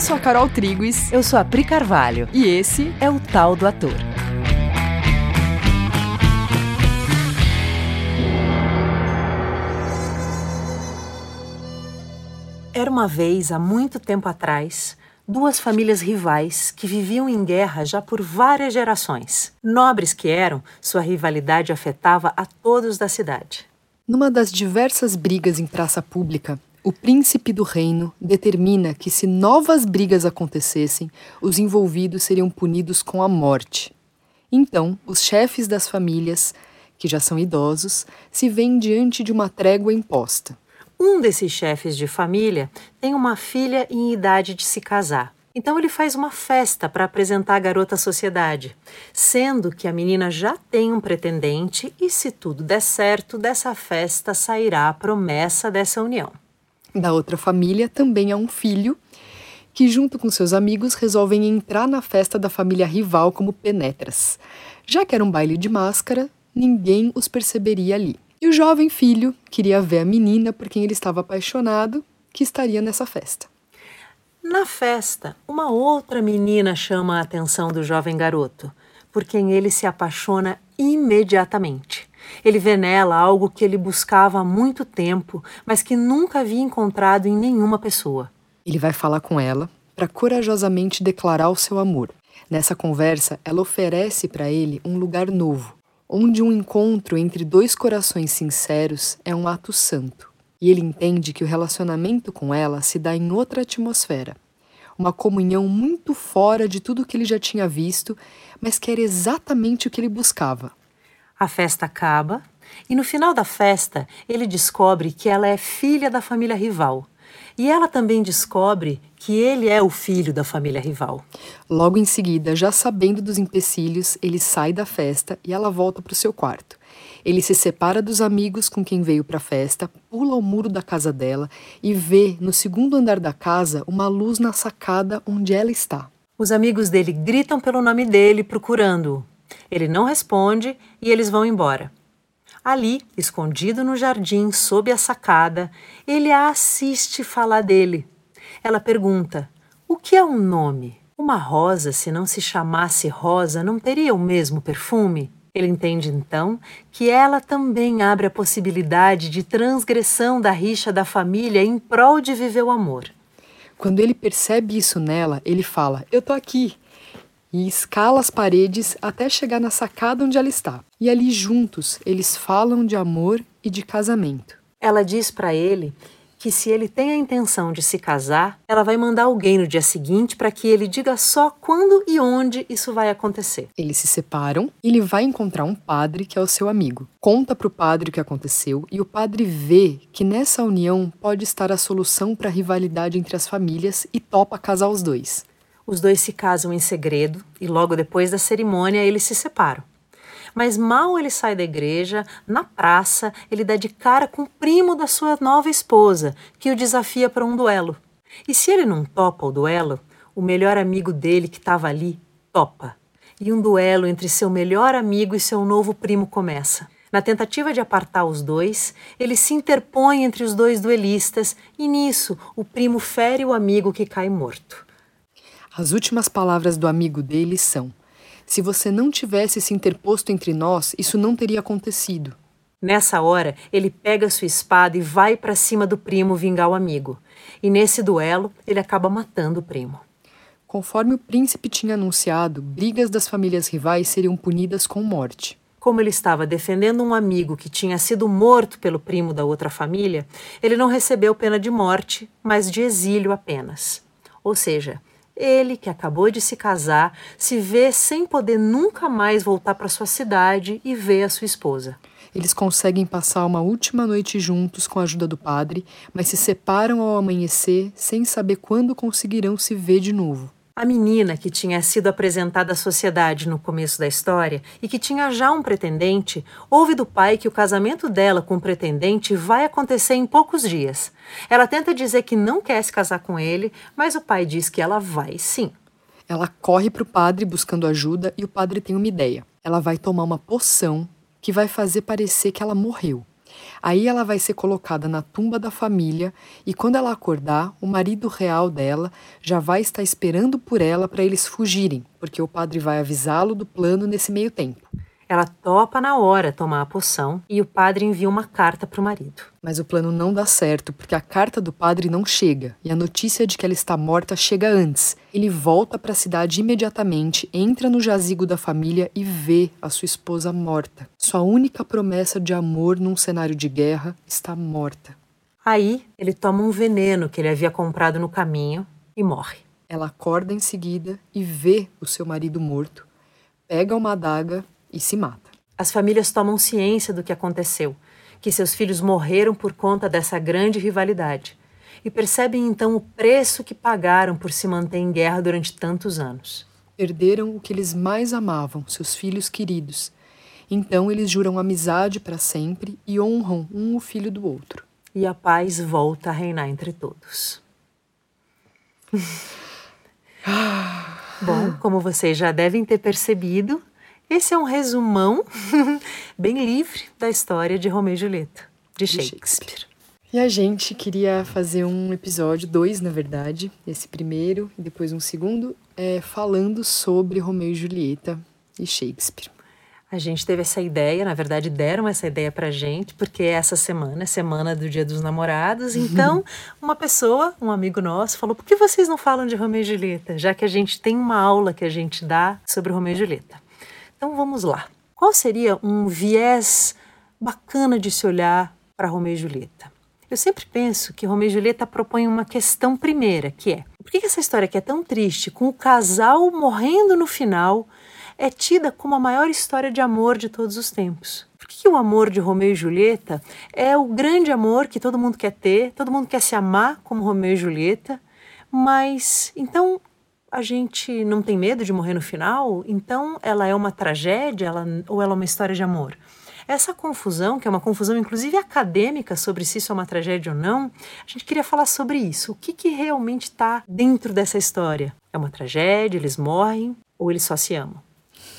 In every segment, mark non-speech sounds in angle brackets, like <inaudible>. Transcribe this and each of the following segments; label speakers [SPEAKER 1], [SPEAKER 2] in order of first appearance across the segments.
[SPEAKER 1] Eu sou a Carol Triguis.
[SPEAKER 2] Eu sou a Pri Carvalho.
[SPEAKER 1] E esse é o Tal do Ator.
[SPEAKER 2] Era uma vez, há muito tempo atrás, duas famílias rivais que viviam em guerra já por várias gerações. Nobres que eram, sua rivalidade afetava a todos da cidade.
[SPEAKER 1] Numa das diversas brigas em praça pública, o príncipe do reino determina que, se novas brigas acontecessem, os envolvidos seriam punidos com a morte. Então, os chefes das famílias, que já são idosos, se veem diante de uma trégua imposta.
[SPEAKER 2] Um desses chefes de família tem uma filha em idade de se casar. Então ele faz uma festa para apresentar a garota à sociedade, sendo que a menina já tem um pretendente e, se tudo der certo, dessa festa sairá a promessa dessa união.
[SPEAKER 1] Da outra família também há um filho que, junto com seus amigos, resolvem entrar na festa da família rival como penetras. Já que era um baile de máscara, ninguém os perceberia ali. E o jovem filho queria ver a menina por quem ele estava apaixonado, que estaria nessa festa.
[SPEAKER 2] Na festa, uma outra menina chama a atenção do jovem garoto, por quem ele se apaixona imediatamente. Ele vê nela algo que ele buscava há muito tempo, mas que nunca havia encontrado em nenhuma pessoa.
[SPEAKER 1] Ele vai falar com ela para corajosamente declarar o seu amor. Nessa conversa, ela oferece para ele um lugar novo, onde um encontro entre dois corações sinceros é um ato santo. E ele entende que o relacionamento com ela se dá em outra atmosfera, uma comunhão muito fora de tudo que ele já tinha visto, mas que era exatamente o que ele buscava.
[SPEAKER 2] A festa acaba e no final da festa ele descobre que ela é filha da família rival. E ela também descobre que ele é o filho da família rival.
[SPEAKER 1] Logo em seguida, já sabendo dos empecilhos, ele sai da festa e ela volta para o seu quarto. Ele se separa dos amigos com quem veio para a festa, pula o muro da casa dela e vê no segundo andar da casa uma luz na sacada onde ela está.
[SPEAKER 2] Os amigos dele gritam pelo nome dele, procurando-o. Ele não responde e eles vão embora. Ali, escondido no jardim, sob a sacada, ele a assiste falar dele. Ela pergunta: O que é um nome? Uma rosa, se não se chamasse rosa, não teria o mesmo perfume? Ele entende então que ela também abre a possibilidade de transgressão da rixa da família em prol de viver o amor.
[SPEAKER 1] Quando ele percebe isso nela, ele fala: Eu tô aqui e escala as paredes até chegar na sacada onde ela está. E ali juntos eles falam de amor e de casamento.
[SPEAKER 2] Ela diz para ele que se ele tem a intenção de se casar, ela vai mandar alguém no dia seguinte para que ele diga só quando e onde isso vai acontecer.
[SPEAKER 1] Eles se separam e ele vai encontrar um padre que é o seu amigo. Conta para o padre o que aconteceu e o padre vê que nessa união pode estar a solução para a rivalidade entre as famílias e topa casar os dois.
[SPEAKER 2] Os dois se casam em segredo e logo depois da cerimônia eles se separam. Mas mal ele sai da igreja, na praça, ele dá de cara com o primo da sua nova esposa, que o desafia para um duelo. E se ele não topa o duelo, o melhor amigo dele que estava ali topa. E um duelo entre seu melhor amigo e seu novo primo começa. Na tentativa de apartar os dois, ele se interpõe entre os dois duelistas e nisso o primo fere o amigo que cai morto.
[SPEAKER 1] As últimas palavras do amigo dele são: Se você não tivesse se interposto entre nós, isso não teria acontecido.
[SPEAKER 2] Nessa hora, ele pega sua espada e vai para cima do primo vingar o amigo. E nesse duelo, ele acaba matando o primo.
[SPEAKER 1] Conforme o príncipe tinha anunciado, brigas das famílias rivais seriam punidas com morte.
[SPEAKER 2] Como ele estava defendendo um amigo que tinha sido morto pelo primo da outra família, ele não recebeu pena de morte, mas de exílio apenas. Ou seja, ele, que acabou de se casar, se vê sem poder nunca mais voltar para sua cidade e ver a sua esposa.
[SPEAKER 1] Eles conseguem passar uma última noite juntos com a ajuda do padre, mas se separam ao amanhecer sem saber quando conseguirão se ver de novo.
[SPEAKER 2] A menina que tinha sido apresentada à sociedade no começo da história e que tinha já um pretendente, ouve do pai que o casamento dela com o pretendente vai acontecer em poucos dias. Ela tenta dizer que não quer se casar com ele, mas o pai diz que ela vai sim.
[SPEAKER 1] Ela corre para o padre buscando ajuda e o padre tem uma ideia. Ela vai tomar uma poção que vai fazer parecer que ela morreu. Aí ela vai ser colocada na tumba da família e quando ela acordar, o marido real dela já vai estar esperando por ela para eles fugirem, porque o padre vai avisá-lo do plano nesse meio tempo.
[SPEAKER 2] Ela topa na hora tomar a poção e o padre envia uma carta para o marido.
[SPEAKER 1] Mas o plano não dá certo, porque a carta do padre não chega e a notícia de que ela está morta chega antes. Ele volta para a cidade imediatamente, entra no jazigo da família e vê a sua esposa morta. Sua única promessa de amor num cenário de guerra está morta.
[SPEAKER 2] Aí ele toma um veneno que ele havia comprado no caminho e morre.
[SPEAKER 1] Ela acorda em seguida e vê o seu marido morto, pega uma adaga e se mata.
[SPEAKER 2] As famílias tomam ciência do que aconteceu, que seus filhos morreram por conta dessa grande rivalidade, e percebem então o preço que pagaram por se manter em guerra durante tantos anos.
[SPEAKER 1] Perderam o que eles mais amavam, seus filhos queridos. Então eles juram amizade para sempre e honram um o filho do outro.
[SPEAKER 2] E a paz volta a reinar entre todos. <sighs> Bom, como vocês já devem ter percebido, esse é um resumão <laughs> bem livre da história de Romeu e Julieta, de Shakespeare. Shakespeare.
[SPEAKER 1] E a gente queria fazer um episódio, dois na verdade, esse primeiro e depois um segundo, é, falando sobre Romeu e Julieta e Shakespeare.
[SPEAKER 2] A gente teve essa ideia, na verdade deram essa ideia pra gente, porque essa semana é semana do Dia dos Namorados, então <laughs> uma pessoa, um amigo nosso, falou: por que vocês não falam de Romeu e Julieta? Já que a gente tem uma aula que a gente dá sobre Romeu e Julieta. Então vamos lá. Qual seria um viés bacana de se olhar para Romeu e Julieta? Eu sempre penso que Romeu e Julieta propõem uma questão primeira, que é: por que essa história que é tão triste, com o casal morrendo no final, é tida como a maior história de amor de todos os tempos? Por que o amor de Romeu e Julieta é o grande amor que todo mundo quer ter, todo mundo quer se amar como Romeu e Julieta? Mas então a gente não tem medo de morrer no final, então ela é uma tragédia ela, ou ela é uma história de amor? Essa confusão, que é uma confusão inclusive acadêmica sobre se isso é uma tragédia ou não, a gente queria falar sobre isso. O que, que realmente está dentro dessa história? É uma tragédia, eles morrem ou eles só se amam?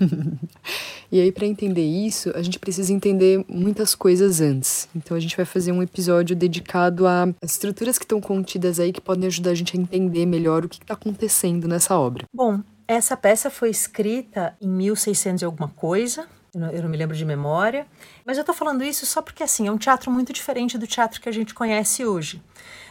[SPEAKER 2] <laughs>
[SPEAKER 1] e aí, para entender isso, a gente precisa entender muitas coisas antes. Então, a gente vai fazer um episódio dedicado às estruturas que estão contidas aí que podem ajudar a gente a entender melhor o que está acontecendo nessa obra.
[SPEAKER 2] Bom, essa peça foi escrita em 1600 e alguma coisa, eu não me lembro de memória, mas eu estou falando isso só porque assim é um teatro muito diferente do teatro que a gente conhece hoje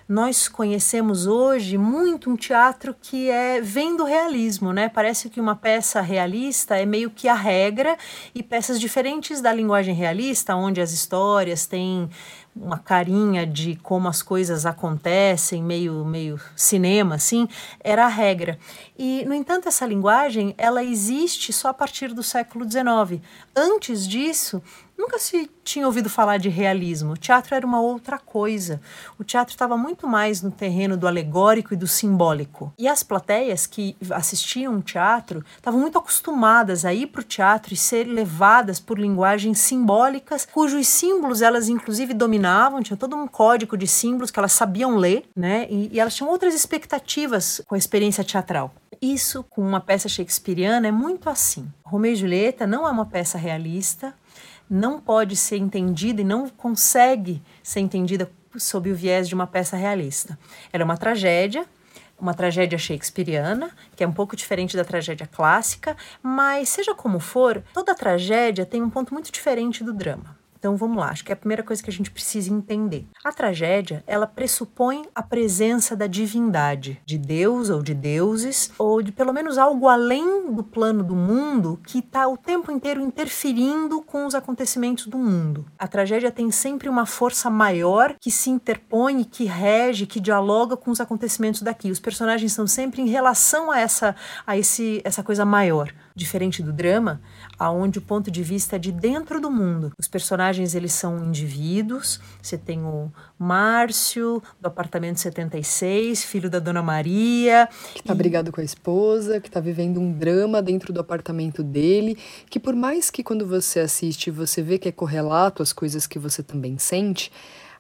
[SPEAKER 2] nós conhecemos hoje muito um teatro que é vem do realismo, né? Parece que uma peça realista é meio que a regra e peças diferentes da linguagem realista, onde as histórias têm uma carinha de como as coisas acontecem, meio meio cinema assim, era a regra. E no entanto essa linguagem, ela existe só a partir do século XIX. Antes disso, Nunca se tinha ouvido falar de realismo. O teatro era uma outra coisa. O teatro estava muito mais no terreno do alegórico e do simbólico. E as plateias que assistiam teatro estavam muito acostumadas a ir para o teatro e ser levadas por linguagens simbólicas, cujos símbolos elas inclusive dominavam, tinha todo um código de símbolos que elas sabiam ler, né? E, e elas tinham outras expectativas com a experiência teatral. Isso, com uma peça shakespeariana, é muito assim. Romeu e Julieta não é uma peça realista, não pode ser entendida e não consegue ser entendida sob o viés de uma peça realista. Ela é uma tragédia, uma tragédia shakespeariana, que é um pouco diferente da tragédia clássica, mas seja como for, toda tragédia tem um ponto muito diferente do drama. Então vamos lá, acho que é a primeira coisa que a gente precisa entender. A tragédia, ela pressupõe a presença da divindade, de Deus ou de deuses, ou de pelo menos algo além do plano do mundo que está o tempo inteiro interferindo com os acontecimentos do mundo. A tragédia tem sempre uma força maior que se interpõe, que rege, que dialoga com os acontecimentos daqui. Os personagens estão sempre em relação a essa a esse essa coisa maior diferente do drama, aonde o ponto de vista é de dentro do mundo. Os personagens eles são indivíduos. Você tem o Márcio do apartamento 76, filho da Dona Maria,
[SPEAKER 1] que tá e... brigado com a esposa, que tá vivendo um drama dentro do apartamento dele, que por mais que quando você assiste você vê que é correlato às coisas que você também sente,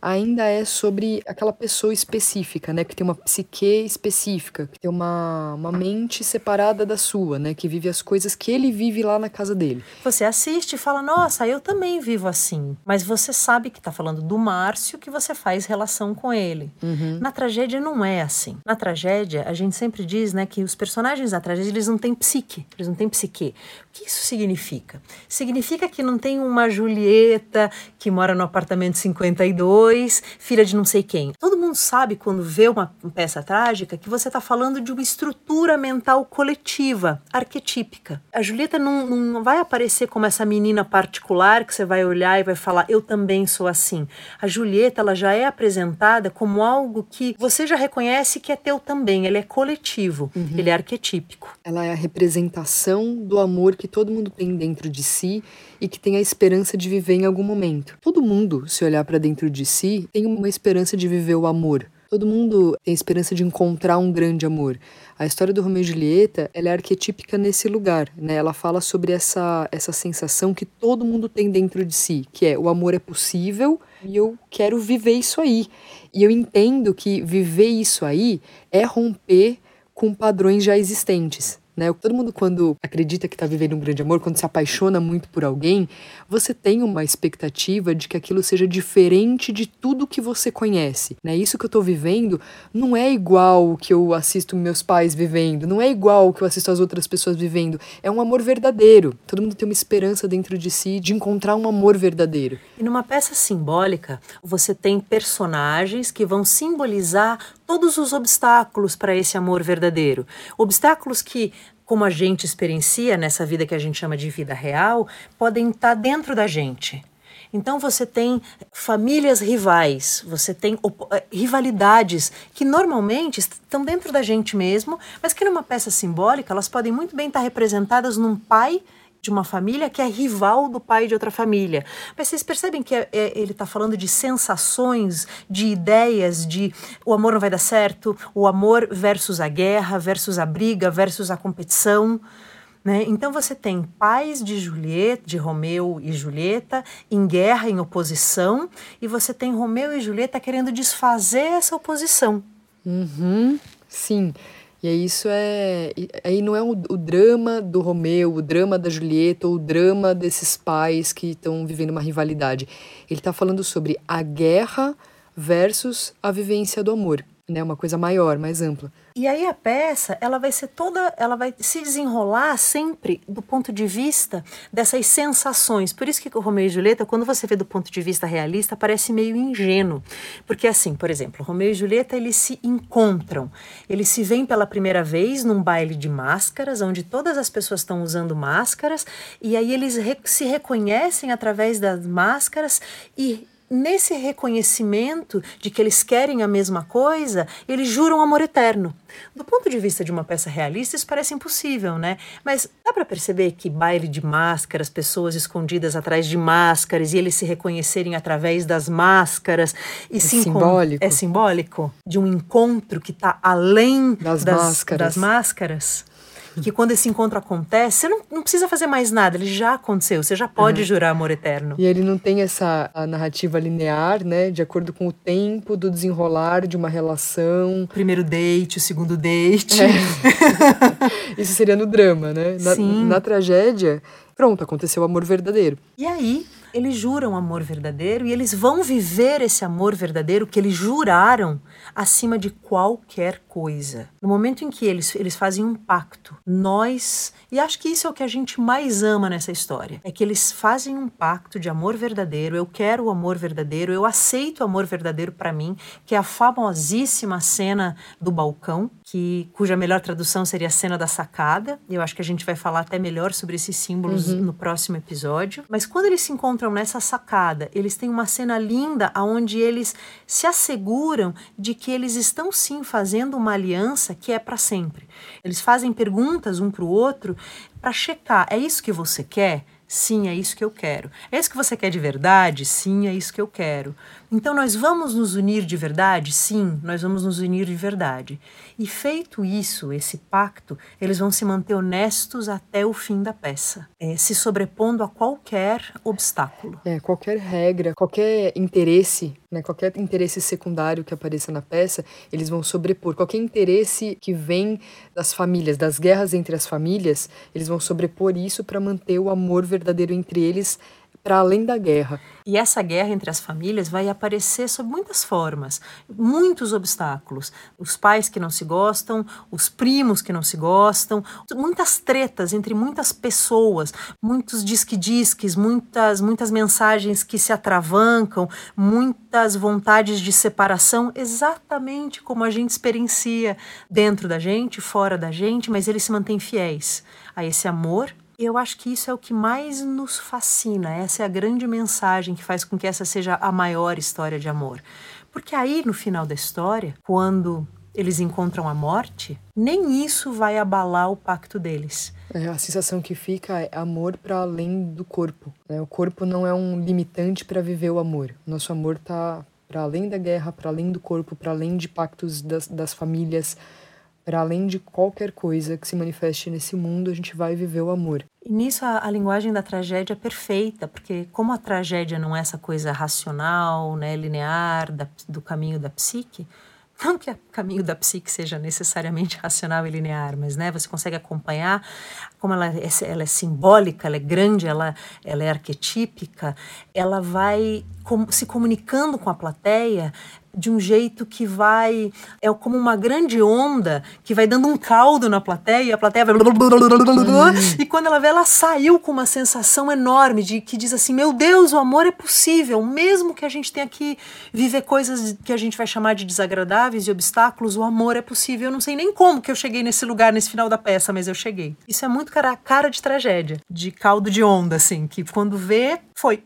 [SPEAKER 1] ainda é sobre aquela pessoa específica, né? Que tem uma psique específica, que tem uma, uma mente separada da sua, né? Que vive as coisas que ele vive lá na casa dele.
[SPEAKER 2] Você assiste e fala, nossa, eu também vivo assim. Mas você sabe que está falando do Márcio, que você faz relação com ele.
[SPEAKER 1] Uhum.
[SPEAKER 2] Na tragédia não é assim. Na tragédia, a gente sempre diz, né, que os personagens da tragédia, eles não têm psique, eles não têm psique. O que isso significa? Significa que não tem uma Julieta que mora no apartamento 52, filha de não sei quem. Todo mundo sabe quando vê uma peça trágica que você está falando de uma estrutura mental coletiva, arquetípica. A Julieta não, não vai aparecer como essa menina particular que você vai olhar e vai falar, eu também sou assim. A Julieta, ela já é apresentada como algo que você já reconhece que é teu também, ele é coletivo, uhum. ele é arquetípico.
[SPEAKER 1] Ela é a representação do amor que todo mundo tem dentro de si e que tem a esperança de viver em algum momento. Todo mundo, se olhar para dentro de si, tem uma esperança de viver o amor. Todo mundo tem esperança de encontrar um grande amor. A história do Romeu e Julieta, ela é arquetípica nesse lugar, né? Ela fala sobre essa essa sensação que todo mundo tem dentro de si, que é o amor é possível e eu quero viver isso aí. E eu entendo que viver isso aí é romper com padrões já existentes. Né? Todo mundo, quando acredita que está vivendo um grande amor, quando se apaixona muito por alguém, você tem uma expectativa de que aquilo seja diferente de tudo que você conhece. Né? Isso que eu estou vivendo não é igual o que eu assisto meus pais vivendo, não é igual o que eu assisto as outras pessoas vivendo. É um amor verdadeiro. Todo mundo tem uma esperança dentro de si de encontrar um amor verdadeiro.
[SPEAKER 2] E numa peça simbólica, você tem personagens que vão simbolizar todos os obstáculos para esse amor verdadeiro. Obstáculos que como a gente experiencia nessa vida que a gente chama de vida real, podem estar dentro da gente. Então você tem famílias rivais, você tem eh, rivalidades que normalmente estão dentro da gente mesmo, mas que numa peça simbólica elas podem muito bem estar representadas num pai de uma família que é rival do pai de outra família. Mas vocês percebem que é, é, ele está falando de sensações, de ideias, de o amor não vai dar certo, o amor versus a guerra, versus a briga, versus a competição. Né? Então você tem pais de Julieta, de Romeu e Julieta em guerra, em oposição, e você tem Romeu e Julieta querendo desfazer essa oposição.
[SPEAKER 1] Uhum, sim. E aí isso é. Aí não é o, o, drama do Romeu, o drama da Julieta, ou o drama desses pais que estão vivendo uma rivalidade. Ele está falando sobre a guerra versus a vivência do amor né, uma coisa maior, mais ampla.
[SPEAKER 2] E aí a peça, ela vai ser toda, ela vai se desenrolar sempre do ponto de vista dessas sensações. Por isso que o Romeu e Julieta, quando você vê do ponto de vista realista, parece meio ingênuo. Porque assim, por exemplo, Romeu e Julieta, eles se encontram. Eles se veem pela primeira vez num baile de máscaras, onde todas as pessoas estão usando máscaras, e aí eles se reconhecem através das máscaras e nesse reconhecimento de que eles querem a mesma coisa, eles juram amor eterno. Do ponto de vista de uma peça realista, isso parece impossível, né? Mas dá para perceber que baile de máscaras, pessoas escondidas atrás de máscaras e eles se reconhecerem através das máscaras e
[SPEAKER 1] é simbólico.
[SPEAKER 2] É simbólico de um encontro que está além
[SPEAKER 1] das, das máscaras.
[SPEAKER 2] Das máscaras que quando esse encontro acontece, você não, não precisa fazer mais nada, ele já aconteceu, você já pode uhum. jurar amor eterno.
[SPEAKER 1] E ele não tem essa narrativa linear, né, de acordo com o tempo do desenrolar de uma relação.
[SPEAKER 2] Primeiro date, o segundo date.
[SPEAKER 1] É. <laughs> Isso seria no drama, né? Na,
[SPEAKER 2] Sim.
[SPEAKER 1] na tragédia, pronto, aconteceu o amor verdadeiro.
[SPEAKER 2] E aí, eles juram amor verdadeiro e eles vão viver esse amor verdadeiro que eles juraram acima de qualquer coisa. No momento em que eles, eles fazem um pacto, nós, e acho que isso é o que a gente mais ama nessa história, é que eles fazem um pacto de amor verdadeiro. Eu quero o amor verdadeiro, eu aceito o amor verdadeiro para mim, que é a famosíssima cena do balcão, que cuja melhor tradução seria a cena da sacada. Eu acho que a gente vai falar até melhor sobre esses símbolos uhum. no próximo episódio. Mas quando eles se encontram nessa sacada, eles têm uma cena linda onde eles se asseguram de que eles estão sim fazendo uma aliança que é para sempre. Eles fazem perguntas um para o outro para checar: é isso que você quer? Sim, é isso que eu quero. É isso que você quer de verdade? Sim, é isso que eu quero. Então nós vamos nos unir de verdade? Sim, nós vamos nos unir de verdade. E feito isso, esse pacto, eles vão se manter honestos até o fim da peça, é, se sobrepondo a qualquer obstáculo.
[SPEAKER 1] É, qualquer regra, qualquer interesse, né, qualquer interesse secundário que apareça na peça, eles vão sobrepor. Qualquer interesse que vem das famílias, das guerras entre as famílias, eles vão sobrepor isso para manter o amor verdadeiro entre eles para além da guerra.
[SPEAKER 2] E essa guerra entre as famílias vai aparecer sob muitas formas, muitos obstáculos. Os pais que não se gostam, os primos que não se gostam, muitas tretas entre muitas pessoas, muitos disque-disques, muitas, muitas mensagens que se atravancam, muitas vontades de separação, exatamente como a gente experiencia dentro da gente, fora da gente, mas eles se mantêm fiéis a esse amor eu acho que isso é o que mais nos fascina, essa é a grande mensagem que faz com que essa seja a maior história de amor. Porque aí, no final da história, quando eles encontram a morte, nem isso vai abalar o pacto deles.
[SPEAKER 1] É, a sensação que fica é amor para além do corpo. Né? O corpo não é um limitante para viver o amor. Nosso amor está para além da guerra, para além do corpo, para além de pactos das, das famílias, para além de qualquer coisa que se manifeste nesse mundo, a gente vai viver o amor.
[SPEAKER 2] E nisso a, a, linguagem da tragédia é perfeita, porque como a tragédia não é essa coisa racional, né, linear da, do caminho da psique, <laughs> não que o caminho da psique seja necessariamente <laughs> racional e linear, mas né, você consegue acompanhar como ela é, ela é simbólica, ela é grande, ela, ela é arquetípica, ela vai com, se comunicando com a plateia de um jeito que vai. É como uma grande onda que vai dando um caldo na plateia, e a plateia vai. E quando ela vê, ela saiu com uma sensação enorme de que diz assim: Meu Deus, o amor é possível, mesmo que a gente tenha que viver coisas que a gente vai chamar de desagradáveis e obstáculos, o amor é possível. Eu não sei nem como que eu cheguei nesse lugar, nesse final da peça, mas eu cheguei. Isso é muito cara, cara de tragédia, de caldo de onda, assim, que quando vê, foi.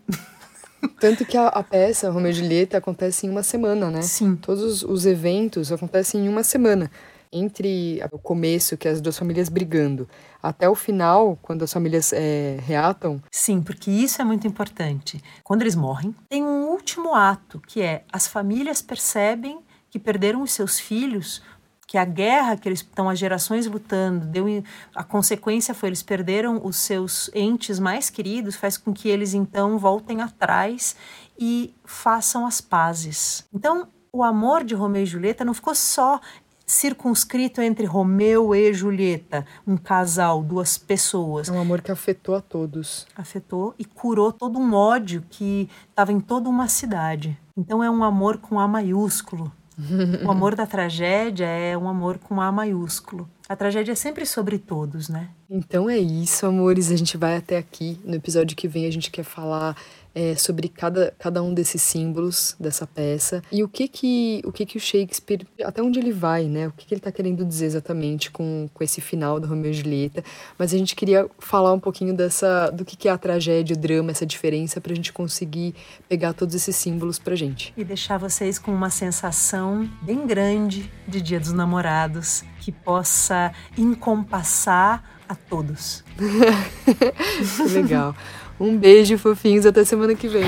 [SPEAKER 1] Tanto que a, a, peça, Romeu e Julieta, acontece em uma semana, né?
[SPEAKER 2] Sim.
[SPEAKER 1] Todos os eventos acontecem em uma semana. Entre o começo, que é as duas famílias brigando, até o final, quando as famílias é, reatam.
[SPEAKER 2] Sim, porque isso é muito importante. Quando eles morrem, tem um último ato, que é as famílias percebem que perderam os seus filhos que a guerra que eles estão há gerações lutando, deu a consequência foi eles perderam os seus entes mais queridos, faz com que eles então voltem atrás e façam as pazes. Então, o amor de Romeu e Julieta não ficou só circunscrito entre Romeu e Julieta, um casal, duas pessoas.
[SPEAKER 1] É um amor que afetou a todos.
[SPEAKER 2] Afetou e curou todo um ódio que estava em toda uma cidade. Então é um amor com A maiúsculo, <laughs> o amor da tragédia é um amor com A maiúsculo. A tragédia é sempre sobre todos, né?
[SPEAKER 1] Então é isso, amores. A gente vai até aqui. No episódio que vem, a gente quer falar é, sobre cada, cada um desses símbolos dessa peça. E o que que o que que o Shakespeare até onde ele vai né? O que, que ele está querendo dizer exatamente com, com esse final do Romeu e Julieta? Mas a gente queria falar um pouquinho dessa do que que é a tragédia o drama essa diferença para a gente conseguir pegar todos esses símbolos para gente.
[SPEAKER 2] E deixar vocês com uma sensação bem grande de Dia dos Namorados que possa encompassar a todos. <laughs>
[SPEAKER 1] Legal um beijo, fofinhos. Até semana que vem.